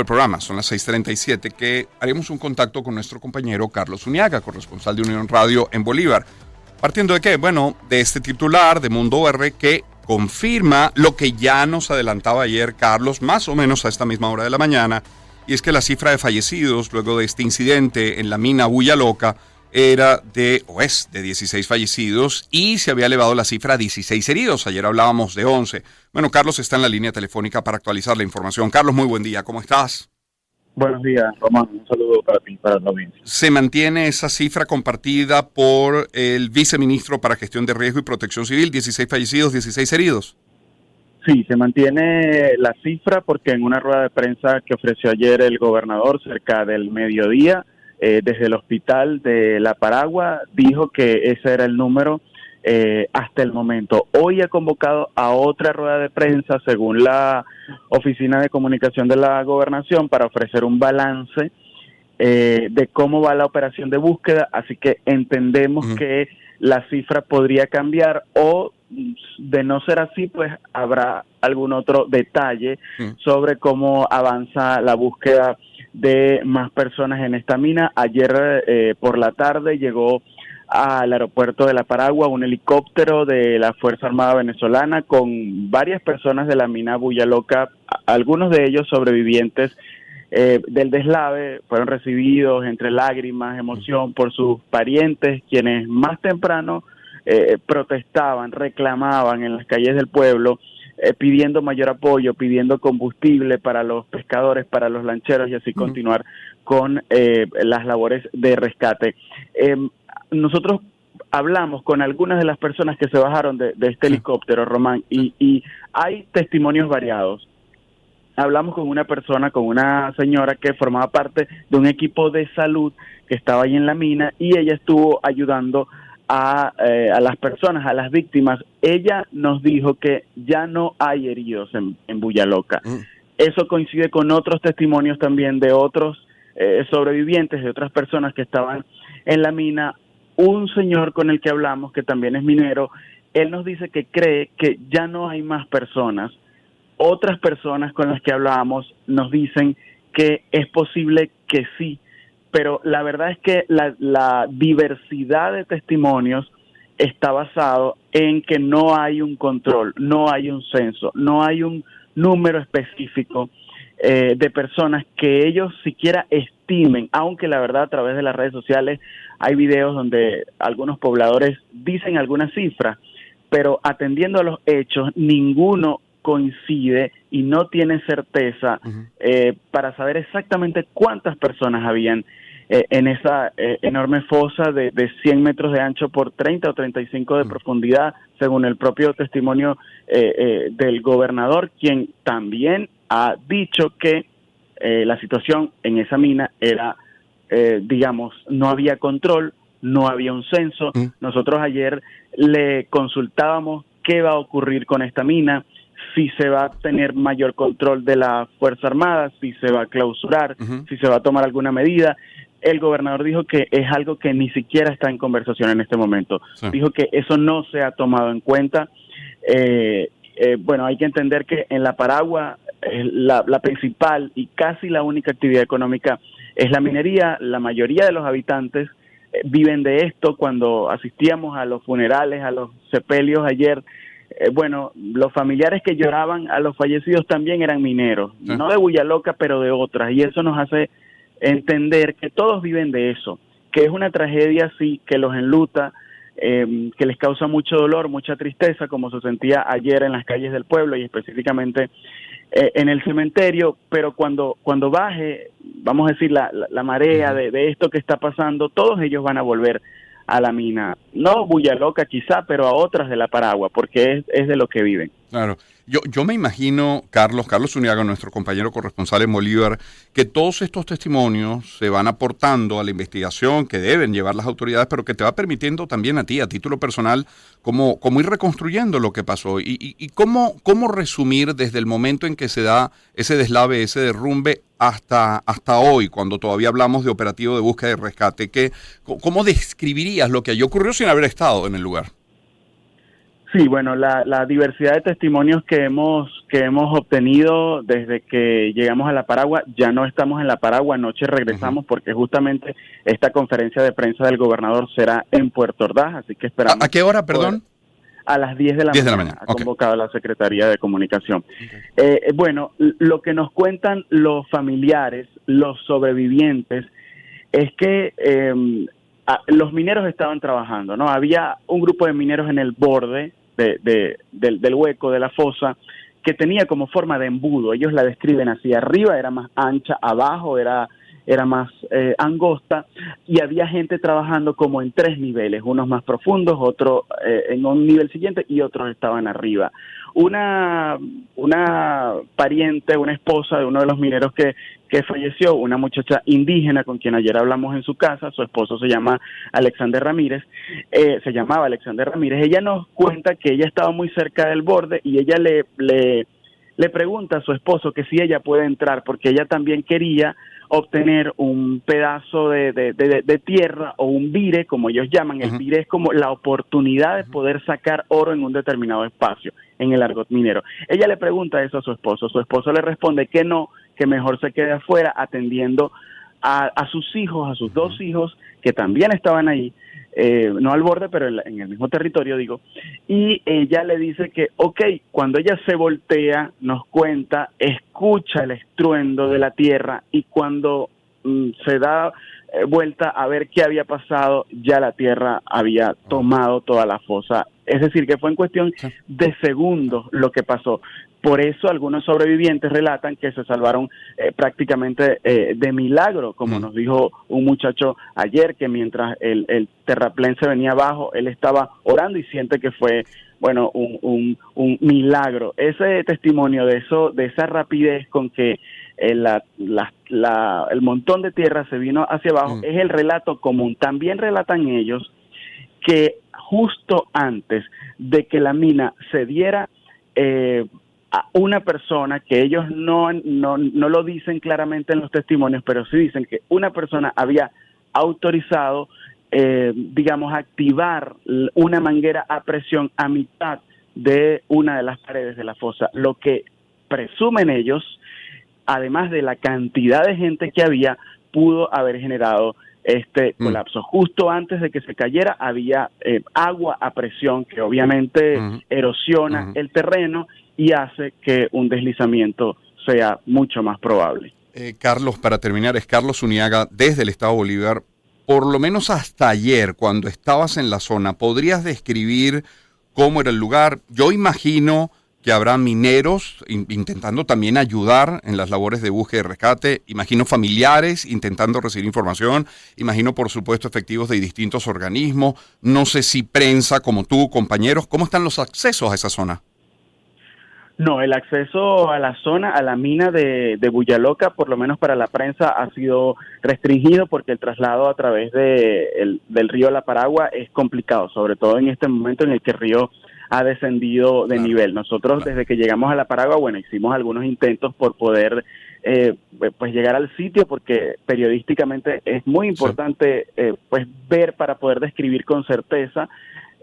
el programa, son las 6:37, que haremos un contacto con nuestro compañero Carlos Uniaga, corresponsal de Unión Radio en Bolívar. Partiendo de qué? Bueno, de este titular de Mundo R que confirma lo que ya nos adelantaba ayer Carlos, más o menos a esta misma hora de la mañana, y es que la cifra de fallecidos luego de este incidente en la mina Bulla Loca era de, o es de 16 fallecidos y se había elevado la cifra a 16 heridos. Ayer hablábamos de 11. Bueno, Carlos está en la línea telefónica para actualizar la información. Carlos, muy buen día, ¿cómo estás? Buenos días, Román. Un saludo para ti, para la audiencia. ¿Se mantiene esa cifra compartida por el viceministro para Gestión de Riesgo y Protección Civil? 16 fallecidos, 16 heridos. Sí, se mantiene la cifra porque en una rueda de prensa que ofreció ayer el gobernador cerca del mediodía, eh, desde el hospital de La Paragua, dijo que ese era el número eh, hasta el momento. Hoy ha convocado a otra rueda de prensa, según la Oficina de Comunicación de la Gobernación, para ofrecer un balance eh, de cómo va la operación de búsqueda, así que entendemos que la cifra podría cambiar o de no ser así, pues habrá algún otro detalle sobre cómo avanza la búsqueda de más personas en esta mina. Ayer eh, por la tarde llegó al aeropuerto de La Paragua un helicóptero de la Fuerza Armada Venezolana con varias personas de la mina Loca, algunos de ellos sobrevivientes eh, del deslave, fueron recibidos entre lágrimas, emoción por sus parientes, quienes más temprano eh, protestaban, reclamaban en las calles del pueblo eh, pidiendo mayor apoyo, pidiendo combustible para los pescadores, para los lancheros y así continuar con eh, las labores de rescate. Em, nosotros hablamos con algunas de las personas que se bajaron de, este helicóptero, Román, y, y hay testimonios variados. Hablamos con una persona, con una señora que formaba parte de un equipo de salud que estaba ahí en la mina y ella estuvo ayudando a, eh, a, las personas, a las víctimas, ella nos dijo que ya no hay heridos en, en Loca. Mm. Eso coincide con otros testimonios también de otros eh, sobrevivientes, de otras personas que estaban en la mina. Un señor con el que hablamos, que también es minero, él nos dice que cree que ya no hay más personas. Otras personas con las que hablábamos nos dicen que es posible que sí pero la verdad es que la, diversidad de testimonios está basado en que no hay un control, no hay un censo, no hay un número específico eh, de personas que ellos siquiera estimen, aunque la verdad a través de las redes sociales hay videos donde algunos pobladores dicen algunas cifras, pero atendiendo a los hechos, ninguno coincide y no tiene certeza eh, para saber exactamente cuántas personas habían eh, en esa eh, enorme fosa de, de, 100 metros de ancho por 30 o 35 de profundidad, según el propio testimonio eh, del gobernador, quien también ha dicho que la situación en esa mina era, digamos, no había control, no había un censo. Nosotros ayer le consultábamos qué va a ocurrir con esta mina, si se va a tener mayor control de la Fuerza Armada, si se va a clausurar, si se va a tomar alguna medida el gobernador dijo que es algo que ni siquiera está en conversación en este momento. Dijo que eso no se ha tomado en cuenta. Eh, eh, bueno, hay que entender que en la Paragua eh, la, principal y casi la única actividad económica es la minería. La mayoría de los habitantes viven de esto. Cuando asistíamos a los funerales, a los sepelios ayer, bueno, los familiares que lloraban a los fallecidos también eran mineros, no de Bullaloca, pero de otras, y eso nos hace entender que todos viven de eso, que es una tragedia sí, que los enluta, eh, que les causa mucho dolor, mucha tristeza, como se sentía ayer en las calles del pueblo y específicamente eh, en el cementerio, pero cuando, cuando baje, vamos a decir, la, la, marea de, de, esto que está pasando, todos ellos van a volver a la mina. No Bulla Loca quizá, pero a otras de la Paragua, porque es, es de lo que viven. Claro. Yo, yo me imagino, Carlos, Carlos Uniaga, nuestro compañero corresponsal en Bolívar, que todos estos testimonios se van aportando a la investigación que deben llevar las autoridades, pero que te va permitiendo también a ti, a título personal, cómo, cómo ir reconstruyendo lo que pasó y, y, cómo, cómo resumir desde el momento en que se da ese deslave, ese derrumbe, hasta, hasta hoy, cuando todavía hablamos de operativo de búsqueda y rescate. Que, ¿Cómo describirías lo que allí ocurrió sin haber estado en el lugar? Sí, bueno, la, diversidad de testimonios que hemos que hemos obtenido desde que llegamos a la Paragua, ya no estamos en la Paragua, anoche regresamos porque justamente esta conferencia de prensa del gobernador será en Puerto Ordaz, así que esperamos. ¿A, qué hora, perdón? a las 10 de la mañana, ha convocado la Secretaría de Comunicación. Eh, eh, bueno, lo que nos cuentan los familiares, los sobrevivientes, es que em, los mineros estaban trabajando, ¿no? Había un grupo de mineros en el borde de, del, hueco de la fosa que tenía como forma de embudo. Ellos la describen así. Arriba era más ancha, abajo era era más eh, angosta y había gente trabajando como en tres niveles, unos más profundos, otros eh, en un nivel siguiente y otros estaban arriba. Una, una pariente, una esposa de uno de los mineros que, que falleció, una muchacha indígena con quien ayer hablamos en su casa, su esposo se llama Alexander Ramírez, eh, se llamaba Alexander Ramírez, ella nos cuenta que ella estaba muy cerca del borde y ella le, le, le pregunta a su esposo que si ella puede entrar porque ella también quería obtener un pedazo de, de, tierra o un vire, como ellos llaman. El vire es como la oportunidad de poder sacar oro en un determinado espacio, en el argot minero. Ella le pregunta eso a su esposo. Su esposo le responde que no, que mejor se quede afuera atendiendo a, a sus hijos, a sus dos hijos, que también estaban ahí, eh, no al borde, pero en el mismo territorio, digo, y ella le dice que, ok, cuando ella se voltea, nos cuenta, escucha el estruendo de la tierra y cuando mm, se da eh, vuelta a ver qué había pasado, ya la tierra había tomado toda la fosa. Es decir, que fue en cuestión de segundos lo que pasó. Por eso algunos sobrevivientes relatan que se salvaron eh, prácticamente eh, de milagro, como nos dijo un muchacho ayer, que mientras el, el terraplén se venía abajo, él estaba orando y siente que fue, bueno, un, un, milagro. Ese testimonio de eso, de esa rapidez con que eh, la, la, el montón de tierra se vino hacia abajo, es el relato común. También relatan ellos que justo antes de que la mina se diera, eh, una persona que ellos no, no, no lo dicen claramente en los testimonios, pero sí dicen que una persona había autorizado, eh, digamos, activar una manguera a presión a mitad de una de las paredes de la fosa, lo que presumen ellos, además de la cantidad de gente que había, pudo haber generado este mm. colapso. Justo antes de que se cayera había eh, agua a presión que obviamente erosiona el terreno y hace que un deslizamiento sea mucho más probable. Eh, Carlos, para terminar, es Carlos Uniaga desde el Estado Bolívar. Por lo menos hasta ayer, cuando estabas en la zona, ¿podrías describir cómo era el lugar? Yo imagino que habrá mineros intentando también ayudar en las labores de búsqueda y rescate, imagino familiares intentando recibir información, imagino por supuesto efectivos de distintos organismos, no sé si prensa como tú, compañeros, ¿cómo están los accesos a esa zona? No, el acceso a la zona, a la mina de, de Buyaloca, por lo menos para la prensa, ha sido restringido porque el traslado a través de del río La Paragua es complicado, sobre todo en este momento en el que el río ha descendido de nivel. Nosotros desde que llegamos a La Paragua, bueno, hicimos algunos intentos por poder eh, pues llegar al sitio porque periodísticamente es muy importante eh, pues ver para poder describir con certeza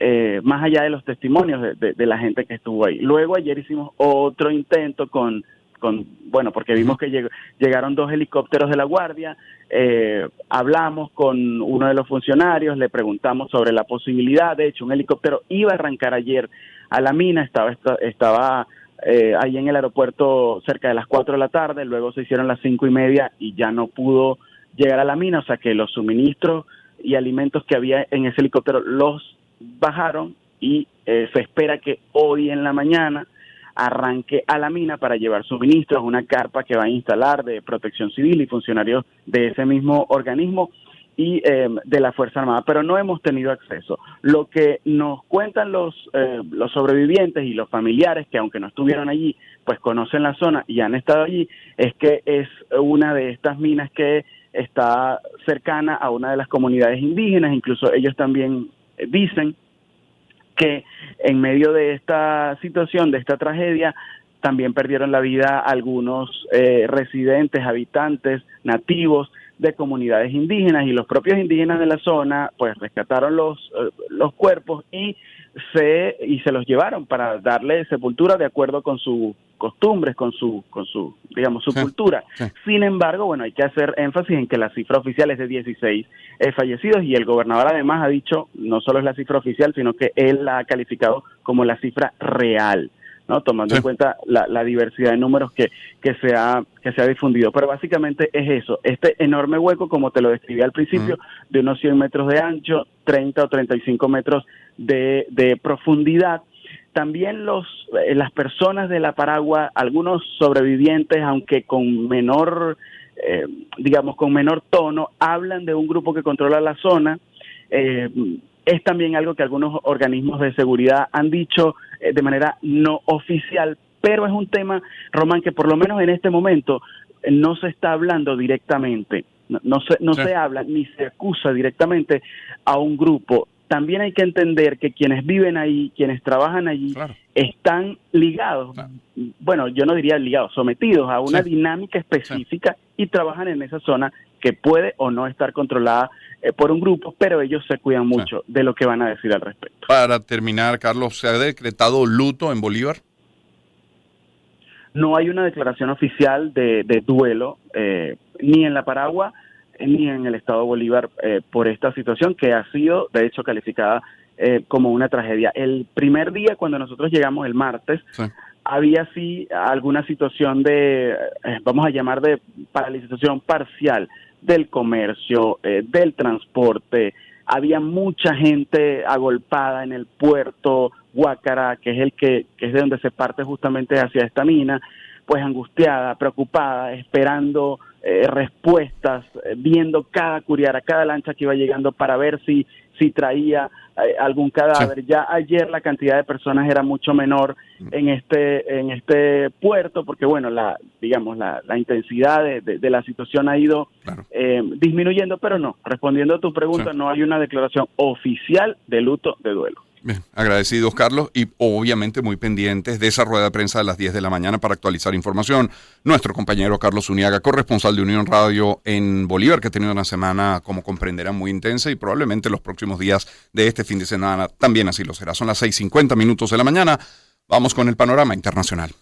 eh, más allá de los testimonios de, la gente que estuvo ahí. Luego ayer hicimos otro intento con, con bueno, porque vimos que llegaron dos helicópteros de la Guardia, eh, hablamos con uno de los funcionarios, le preguntamos sobre la posibilidad, de hecho un helicóptero iba a arrancar ayer a la mina, estaba, estaba eh, ahí en el aeropuerto cerca de las 4 de la tarde, luego se hicieron las cinco y media y ya no pudo llegar a la mina, o sea que los suministros y alimentos que había en ese helicóptero los bajaron y eh, se espera que hoy en la mañana arranque a la mina para llevar suministros, una carpa que va a instalar de protección civil y funcionarios de ese mismo organismo y em, de la Fuerza Armada, pero no hemos tenido acceso. Lo que nos cuentan eh, los sobrevivientes y los familiares, que aunque no estuvieron allí, pues conocen la zona y han estado allí, es que es una de estas minas que está cercana a una de las comunidades indígenas, incluso ellos también dicen que en medio de esta situación, de esta tragedia, también perdieron la vida algunos eh, residentes, habitantes, nativos de comunidades indígenas y los propios indígenas de la zona pues rescataron los, eh, los cuerpos y se y se los llevaron para darle sepultura de acuerdo con sus costumbres, con su con su digamos su cultura. Sin embargo, bueno, hay que hacer énfasis en que la cifra oficial es de 16 eh, fallecidos y el gobernador además ha dicho no solo es la cifra oficial, sino que él la ha calificado como la cifra real. ¿No? tomando en cuenta la, la, diversidad de números que, que, se ha, que se ha difundido. Pero básicamente es eso, este enorme hueco, como te lo describí al principio, de unos 100 metros de ancho, 30 o 35 metros de, de profundidad. También los, eh, las personas de la Paragua, algunos sobrevivientes, aunque con menor, eh, digamos, con menor tono, hablan de un grupo que controla la zona. Eh, es también algo que algunos organismos de seguridad han dicho eh, de manera no oficial, pero es un tema, Román, que por lo menos en este momento eh, no se está hablando directamente, no, se, no se habla ni se acusa directamente a un grupo. También hay que entender que quienes viven ahí, quienes trabajan allí, están ligados, bueno, yo no diría ligados, sometidos a una dinámica específica y trabajan en esa zona que puede o no estar controlada eh, por un grupo, pero ellos se cuidan mucho de lo que van a decir al respecto. Para terminar, Carlos, ¿se ha decretado luto en Bolívar? No hay una declaración oficial de, duelo, eh, ni en la Paragua, ni en el Estado de Bolívar, eh, por esta situación que ha sido, de hecho, calificada como una tragedia. El primer día, cuando nosotros llegamos el martes, había sí alguna situación de, vamos a llamar de paralización parcial del comercio, eh, del transporte. Había mucha gente agolpada en el puerto Huácara, que es el que, es de donde se parte justamente hacia esta mina, pues angustiada, preocupada, esperando eh, respuestas, eh, viendo cada curiara, cada lancha que iba llegando para ver si, si traía algún cadáver. Ya ayer la cantidad de personas era mucho menor mm. en este en este puerto porque bueno la digamos la, la intensidad de, la situación ha ido eh, disminuyendo, pero no. Respondiendo a tu pregunta, no hay una declaración oficial de luto de duelo. Bien, agradecidos Carlos y obviamente muy pendientes de esa rueda de prensa de las 10 de la mañana para actualizar información. Nuestro compañero Carlos Uniaga, corresponsal de Unión Radio en Bolívar, que ha tenido una semana, como comprenderán, muy intensa y probablemente los próximos días de este fin de semana también así lo será. Son las 6.50 minutos de la mañana. Vamos con el panorama internacional.